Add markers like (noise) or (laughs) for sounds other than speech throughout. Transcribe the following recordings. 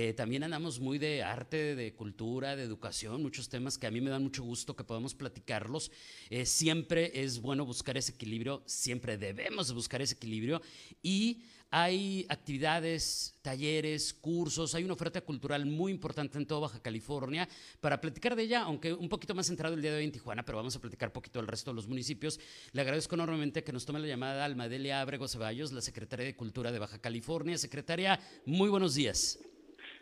Eh, también andamos muy de arte, de cultura, de educación, muchos temas que a mí me dan mucho gusto que podamos platicarlos. Eh, siempre es bueno buscar ese equilibrio, siempre debemos buscar ese equilibrio y hay actividades, talleres, cursos, hay una oferta cultural muy importante en toda Baja California. Para platicar de ella, aunque un poquito más centrado el día de hoy en Tijuana, pero vamos a platicar poquito del resto de los municipios, le agradezco enormemente que nos tome la llamada Almadelia Abrego Ceballos, la secretaria de Cultura de Baja California. Secretaria, muy buenos días.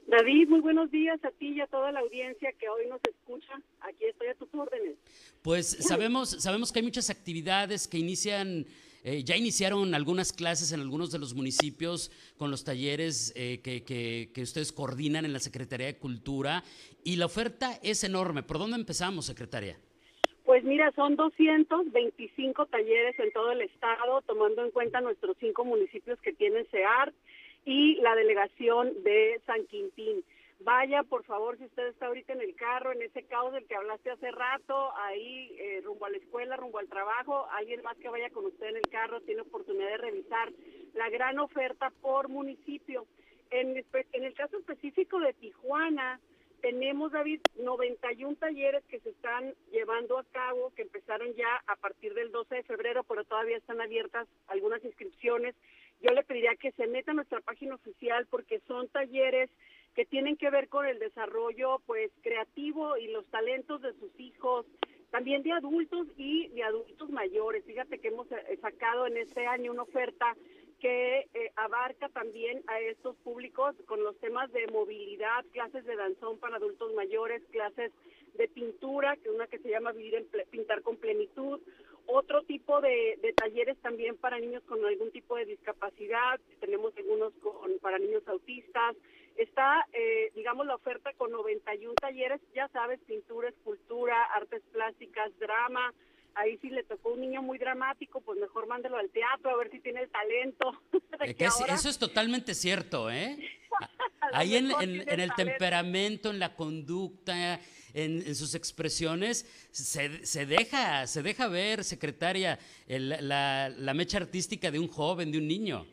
David, muy buenos días a ti y a toda la audiencia que hoy nos escucha. Aquí estoy a tus órdenes. Pues sabemos, sabemos que hay muchas actividades que inician eh, ya iniciaron algunas clases en algunos de los municipios con los talleres eh, que, ustedes coordinan en la Secretaría de Cultura y la oferta es enorme. ¿Por dónde empezamos, secretaria? Pues mira, son 225 talleres en todo el estado, tomando en cuenta nuestros cinco municipios que tienen CEAR y la delegación de San Quintín. Vaya, por favor, si usted está ahorita en el carro, en ese caos del que hablaste hace rato, ahí eh, rumbo a la escuela, rumbo al trabajo, alguien más que vaya con usted en el carro tiene oportunidad de revisar la gran oferta por municipio. En, en el caso específico de Tijuana, tenemos, David, 91 talleres que se están llevando a cabo, que empezaron ya a partir del 12 de febrero, pero todavía están abiertas algunas inscripciones. Yo le pediría que se meta a nuestra página oficial porque son talleres que tienen que ver con el desarrollo pues creativo y los talentos de sus hijos, también de adultos y de adultos mayores. Fíjate que hemos eh, sacado en este año una oferta que eh, abarca también a estos públicos con los temas de movilidad, clases de danzón para adultos mayores, clases de pintura, que una que se llama Vivir en Pintar con Plenitud, otro tipo de, talleres también para niños con algún tipo de discapacidad, tenemos algunos con, para niños autistas, Está, eh, digamos, la oferta con 91 talleres, ya sabes, pintura, escultura, artes plásticas, drama. Ahí si le tocó un niño muy dramático, pues mejor mándelo al teatro a ver si tiene el talento. (laughs) Eso es totalmente cierto, ¿eh? (laughs) Ahí en, el temperamento, en la conducta, en, sus expresiones, se, deja, se deja ver, secretaria, la, la mecha artística de un joven, de un niño.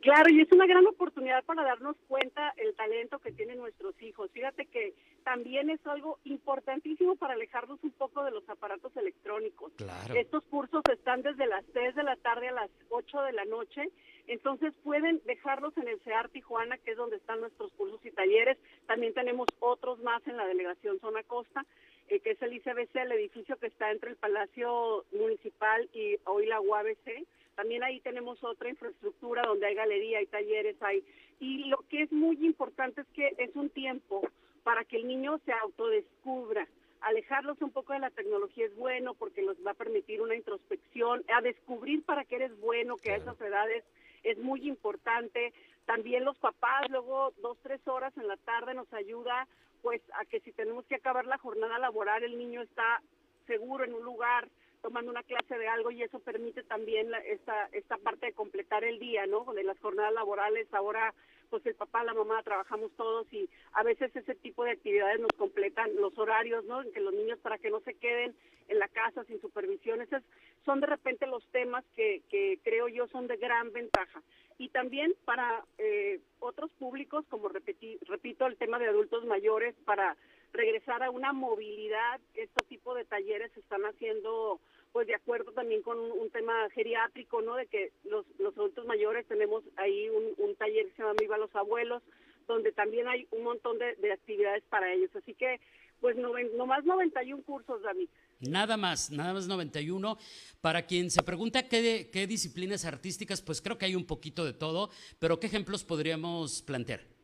Claro, Claro, y es una gran oportunidad para darnos cuenta el talento que tienen nuestros hijos. Fíjate que también es algo importantísimo para alejarnos un poco de los aparatos electrónicos. Estos cursos están desde las 3 de la tarde a las 8 de la noche, entonces pueden dejarlos en el CEAR Tijuana, que es donde están nuestros cursos y talleres. También tenemos otros más en la delegación Zona Costa, eh, que es el ICBC, el edificio que está entre el Palacio Municipal y hoy la UABC también ahí tenemos otra infraestructura donde hay galería, hay talleres, hay... Y lo que es muy importante es que es un tiempo para que el niño se autodescubra. Alejarlos un poco de la tecnología es bueno porque nos va a permitir una introspección, a descubrir para qué eres bueno, que a esas edades es muy importante. También los papás, luego dos, tres horas en la tarde nos ayuda pues a que si tenemos que acabar la jornada laboral, el niño está seguro en un lugar tomando una clase de algo y eso permite también esta, esta parte de completar el día, ¿no? De las jornadas laborales, ahora pues el papá, la mamá, trabajamos todos y a veces ese tipo de actividades nos completan los horarios, ¿no? En que los niños para que no se queden en la casa sin supervisión, esos son de repente los temas que, que creo yo son de gran ventaja. Y también para eh, otros públicos, como repetí, repito, el tema de adultos mayores, para regresar a una movilidad, este tipo de talleres se están haciendo pues de acuerdo también con un, tema geriátrico, ¿no? De que los, los adultos mayores tenemos ahí un, taller que se llama Viva los Abuelos, donde también hay un montón de, actividades para ellos. Así que, pues, no, nomás 91 cursos, David. Nada más, nada más 91. Para quien se pregunta qué, qué disciplinas artísticas, pues creo que hay un poquito de todo, pero ¿qué ejemplos podríamos plantear?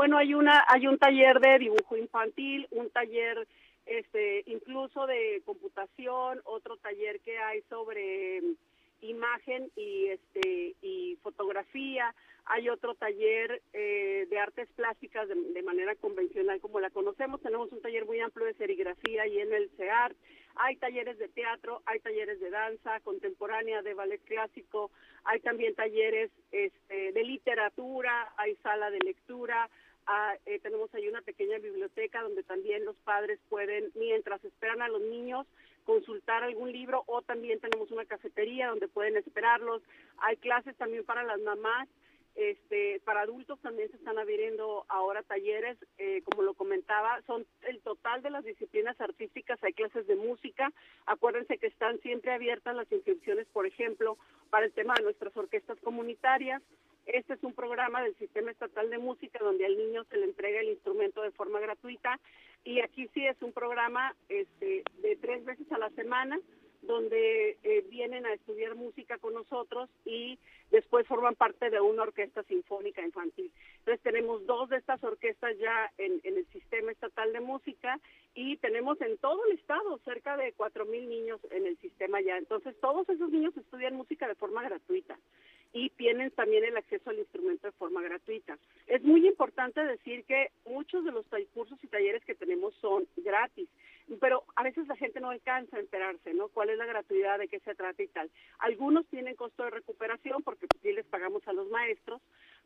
Bueno, hay una hay un taller de dibujo infantil, un taller este incluso de computación, otro taller que hay sobre mm, imagen y este y fotografía, hay otro taller eh, de artes plásticas de, manera convencional como la conocemos, tenemos un taller muy amplio de serigrafía y en el CEAR, hay talleres de teatro, hay talleres de danza contemporánea, de ballet clásico, hay también talleres este, de literatura, hay sala de lectura, Ah, eh, tenemos ahí una pequeña biblioteca donde también los padres pueden, mientras esperan a los niños, consultar algún libro o también tenemos una cafetería donde pueden esperarlos. Hay clases también para las mamás este, para adultos también se están abriendo ahora talleres, eh, como lo comentaba, son el total de las disciplinas artísticas, hay clases de música, acuérdense que están siempre abiertas las inscripciones, por ejemplo, para el tema de nuestras orquestas comunitarias. Este es un programa del Sistema Estatal de Música donde al niño se le entrega el instrumento de forma gratuita y aquí sí es un programa este, de tres veces a la semana donde eh, vienen a estudiar música con nosotros y después forman parte de una orquesta sinfónica infantil. Entonces tenemos dos de estas orquestas ya en, el sistema estatal de música y tenemos en todo el estado cerca de cuatro mil niños en el sistema ya. Entonces todos esos niños estudian música de forma gratuita y tienen también el acceso al instrumento de forma gratuita. Es muy importante decir que muchos de los cursos y talleres que tenemos son gratis pero a veces la gente no alcanza a enterarse, ¿no? ¿Cuál es la gratuidad, de qué se trata y tal? Algunos tienen costo de recuperación porque pues, sí les pagamos a los maestros,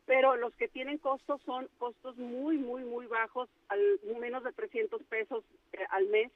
pero los que tienen costos son costos muy, muy, muy bajos, al, menos de 300 pesos eh, al mes.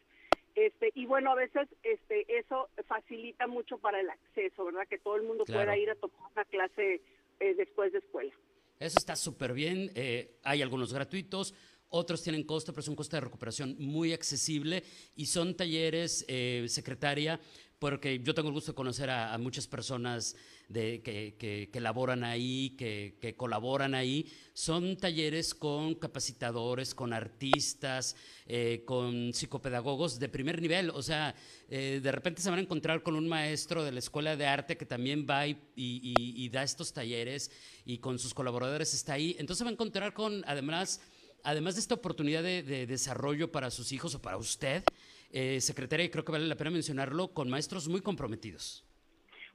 Este, y bueno, a veces este, eso facilita mucho para el acceso, ¿verdad? Que todo el mundo pueda ir a tomar clase eh, después de escuela. Eso está súper bien. Eh, hay algunos gratuitos, otros tienen costo, pero es un costo de recuperación muy accesible y son talleres, eh, secretaria, porque yo tengo el gusto de conocer a, muchas personas de, que, que, laboran ahí, que, que, colaboran ahí. Son talleres con capacitadores, con artistas, eh, con psicopedagogos de primer nivel. O sea, eh, de repente se van a encontrar con un maestro de la escuela de arte que también va y, y, y da estos talleres y con sus colaboradores está ahí. Entonces va a encontrar con, además, además de esta oportunidad de, desarrollo para sus hijos o para usted, eh, secretaria, creo que vale la pena mencionarlo, con maestros muy comprometidos.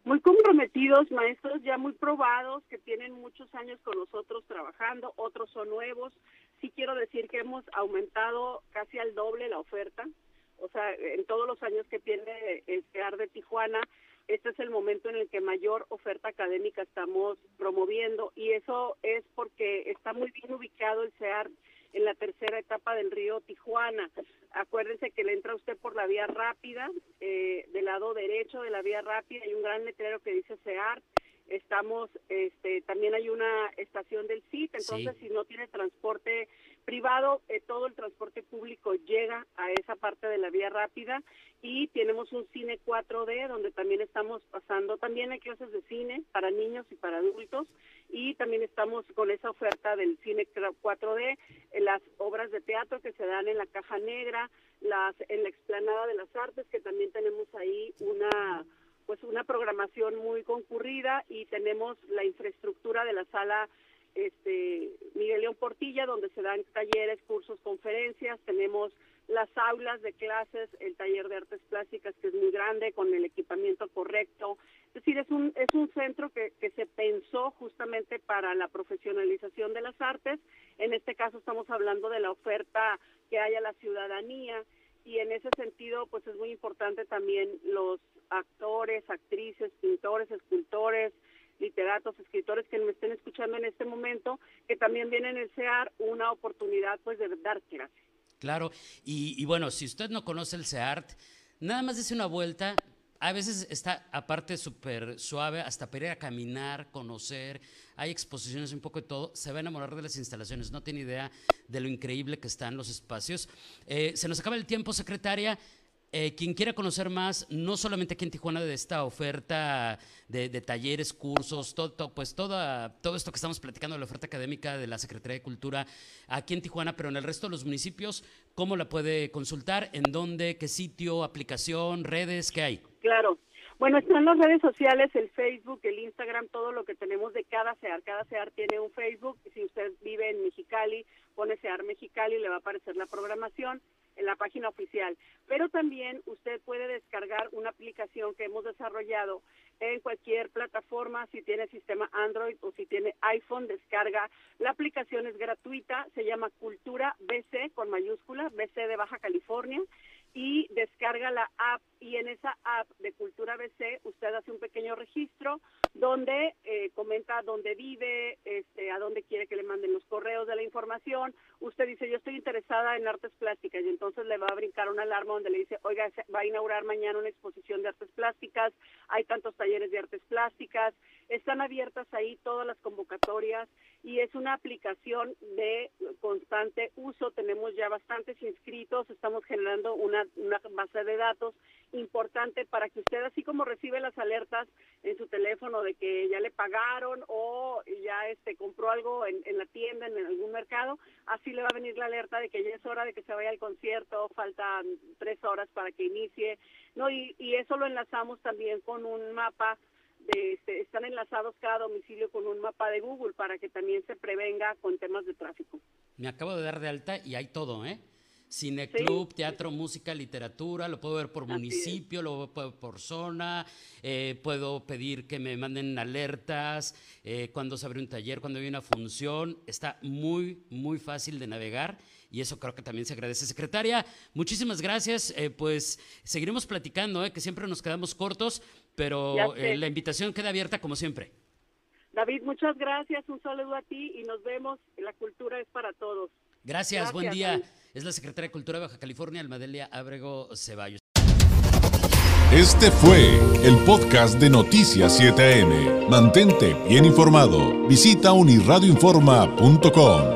Muy comprometidos, maestros ya muy probados, que tienen muchos años con nosotros trabajando, otros son nuevos. Sí quiero decir que hemos aumentado casi al doble la oferta, o sea, en todos los años que tiene el CEAR de Tijuana, este es el momento en el que mayor oferta académica estamos promoviendo y eso es porque está muy bien ubicado el CEAR en la tercera etapa del río Tijuana. Acuérdense que le entra usted por la vía rápida, eh, del lado derecho de la vía rápida hay un gran letrero que dice CEAR. Estamos, este, también hay una estación del CIT, entonces si no tiene transporte privado, eh, todo el transporte público llega a esa parte de la vía rápida y tenemos un cine 4D donde también estamos pasando, también hay clases de cine para niños y para adultos y también estamos con esa oferta del cine 4D, las obras de teatro que se dan en la caja negra, las en la explanada de las artes que también tenemos ahí una pues una programación muy concurrida y tenemos la infraestructura de la sala este Miguel León Portilla, donde se dan talleres, cursos, conferencias, tenemos las aulas de clases, el taller de artes plásticas que es muy grande, con el equipamiento correcto. Es decir, es un, es un centro que, que se pensó justamente para la profesionalización de las artes. En este caso estamos hablando de la oferta que hay a la ciudadanía y en ese sentido pues es muy importante también los actores, actrices, pintores, escultores, literatos, escritores que me estén escuchando en este momento, que también vienen a CEAR una oportunidad pues de dar clase. Claro, y, bueno, si usted no conoce el CEART, nada más dése una vuelta, a veces está aparte súper suave, hasta para a caminar, conocer, hay exposiciones, un poco de todo, se va a enamorar de las instalaciones, no tiene idea de lo increíble que están los espacios. Eh, se nos acaba el tiempo, secretaria. Eh, quien quiera conocer más, no solamente aquí en Tijuana de esta oferta de, talleres, cursos, todo, pues todo, todo esto que estamos platicando de la oferta académica de la Secretaría de Cultura aquí en Tijuana, pero en el resto de los municipios, ¿cómo la puede consultar? ¿En dónde? ¿Qué sitio? ¿Aplicación? ¿Redes? ¿Qué hay? Claro. Bueno, están las redes sociales, el Facebook, el Instagram, todo lo que tenemos de cada SEAR. Cada SEAR tiene un Facebook. Si usted vive en Mexicali, pone SEAR Mexicali, le va a aparecer la programación en la página oficial. Pero también usted puede descargar una aplicación que hemos desarrollado en cualquier plataforma, si tiene sistema Android o si tiene iPhone, descarga. La aplicación es gratuita, se llama Cultura BC con mayúscula, BC de Baja California y descarga la app y en esa app de Cultura BC usted hace un pequeño registro donde eh, comenta dónde vive, este, a dónde quiere que le manden los correos de la información. Usted dice, yo estoy interesada en artes plásticas y entonces le va a brincar una alarma donde le dice, oiga, va a inaugurar mañana una exposición de artes plásticas, hay tantos talleres de artes plásticas, están abiertas ahí todas las convocatorias y es una aplicación de constante uso. Tenemos ya bastantes inscritos, estamos generando una, una base de datos importante para que usted, así como recibe las alertas en su teléfono de que ya le pagaron o ya este compró algo en, en la tienda, en algún mercado, así le va a venir la alerta de que ya es hora de que se vaya al concierto, faltan tres horas para que inicie, no y, y eso lo enlazamos también con un mapa de, este, están enlazados cada domicilio con un mapa de Google para que también se prevenga con temas de tráfico. Me acabo de dar de alta y hay todo, ¿eh? Cineclub, teatro, música, literatura, lo puedo ver por municipio, lo puedo ver por zona, eh, puedo pedir que me manden alertas, eh, cuando se abre un taller, cuando hay una función, está muy, muy fácil de navegar y eso creo que también se agradece. Secretaria, muchísimas gracias, eh, pues seguiremos platicando, que siempre nos quedamos cortos, pero la invitación queda abierta como siempre. David, muchas gracias, un saludo a ti y nos vemos, la cultura es para todos. Gracias, buen día. Es la secretaria de Cultura de Baja California, Almadelia Ábrego Ceballos. Este fue el podcast de Noticias 7am. Mantente bien informado. Visita unirradioinforma.com.